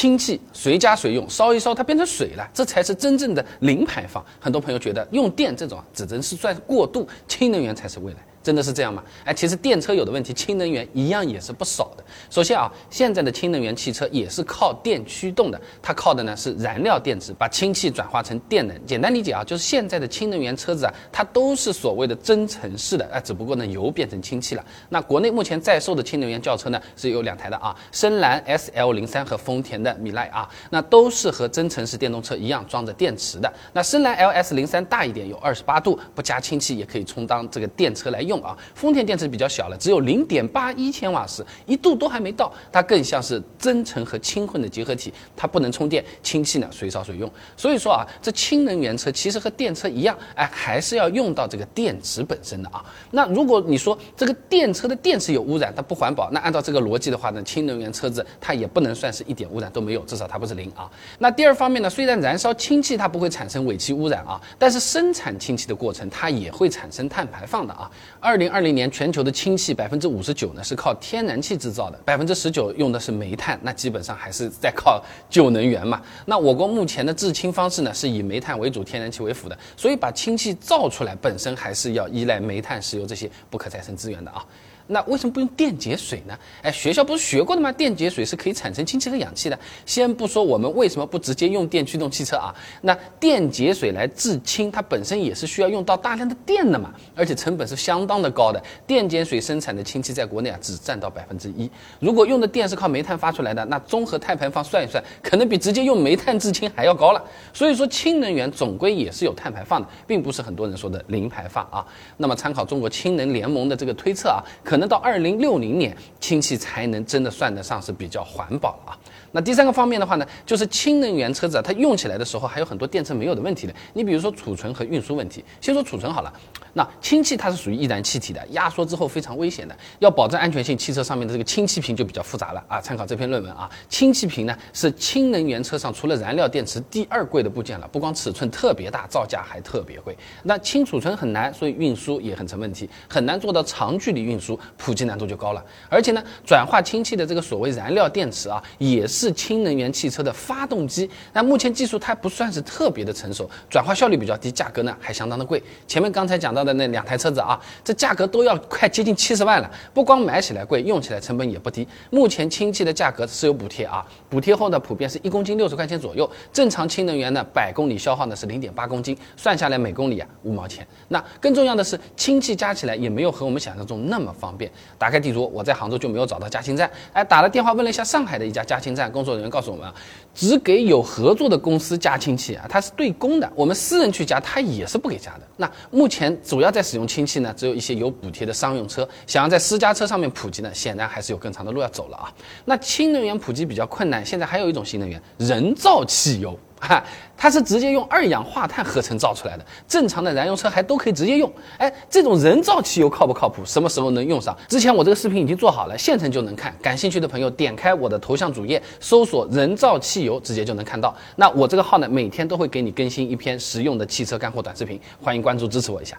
氢气随加随用，烧一烧它变成水了，这才是真正的零排放。很多朋友觉得用电这种，只能是算过渡，氢能源才是未来。真的是这样吗？哎，其实电车有的问题，氢能源一样也是不少的。首先啊，现在的氢能源汽车也是靠电驱动的，它靠的呢是燃料电池把氢气转化成电能。简单理解啊，就是现在的氢能源车子啊，它都是所谓的增程式的，哎，只不过呢油变成氢气了。那国内目前在售的氢能源轿车呢是有两台的啊，深蓝 S L 零三和丰田的米莱啊，那都是和增程式电动车一样装着电池的。那深蓝 L S 零三大一点，有二十八度，不加氢气也可以充当这个电车来用。啊，丰田电池比较小了，只有零点八一千瓦时，一度都还没到，它更像是增程和氢混的结合体，它不能充电，氢气呢随烧随用。所以说啊，这氢能源车其实和电车一样，哎，还是要用到这个电池本身的啊。那如果你说这个电车的电池有污染，它不环保，那按照这个逻辑的话呢，氢能源车子它也不能算是一点污染都没有，至少它不是零啊。那第二方面呢，虽然燃烧氢气它不会产生尾气污染啊，但是生产氢气的过程它也会产生碳排放的啊。二零二零年，全球的氢气百分之五十九呢是靠天然气制造的，百分之十九用的是煤炭，那基本上还是在靠旧能源嘛。那我国目前的制氢方式呢是以煤炭为主，天然气为辅的，所以把氢气造出来本身还是要依赖煤炭、石油这些不可再生资源的啊。那为什么不用电解水呢？哎，学校不是学过的吗？电解水是可以产生氢气和氧气的。先不说我们为什么不直接用电驱动汽车啊？那电解水来制氢，它本身也是需要用到大量的电的嘛，而且成本是相当的高的。电解水生产的氢气在国内啊，只占到百分之一。如果用的电是靠煤炭发出来的，那综合碳排放算一算，可能比直接用煤炭制氢还要高了。所以说，氢能源总归也是有碳排放的，并不是很多人说的零排放啊。那么参考中国氢能联盟的这个推测啊，可。能到二零六零年，氢气才能真的算得上是比较环保了啊。那第三个方面的话呢，就是氢能源车子啊，它用起来的时候还有很多电车没有的问题的。你比如说储存和运输问题。先说储存好了，那氢气它是属于易燃气体的，压缩之后非常危险的。要保证安全性，汽车上面的这个氢气瓶就比较复杂了啊。参考这篇论文啊，氢气瓶呢是氢能源车上除了燃料电池第二贵的部件了，不光尺寸特别大，造价还特别贵。那氢储存很难，所以运输也很成问题，很难做到长距离运输，普及难度就高了。而且呢，转化氢气的这个所谓燃料电池啊，也是。氢能源汽车的发动机，那目前技术它不算是特别的成熟，转化效率比较低，价格呢还相当的贵。前面刚才讲到的那两台车子啊，这价格都要快接近七十万了，不光买起来贵，用起来成本也不低。目前氢气的价格是有补贴啊，补贴后呢普遍是一公斤六十块钱左右，正常氢能源呢百公里消耗呢是零点八公斤，算下来每公里啊五毛钱。那更重要的是氢气加起来也没有和我们想象中那么方方便。打开地图，我在杭州就没有找到加氢站，哎，打了电话问了一下上海的一家加氢站。工作人员告诉我们啊，只给有合作的公司加氢气啊，它是对公的。我们私人去加，它也是不给加的。那目前主要在使用氢气呢，只有一些有补贴的商用车。想要在私家车上面普及呢，显然还是有更长的路要走了啊。那氢能源普及比较困难，现在还有一种新能源——人造汽油。哈，它是直接用二氧化碳合成造出来的，正常的燃油车还都可以直接用。哎，这种人造汽油靠不靠谱？什么时候能用上？之前我这个视频已经做好了，现成就能看。感兴趣的朋友点开我的头像主页，搜索“人造汽油”，直接就能看到。那我这个号呢，每天都会给你更新一篇实用的汽车干货短视频，欢迎关注支持我一下。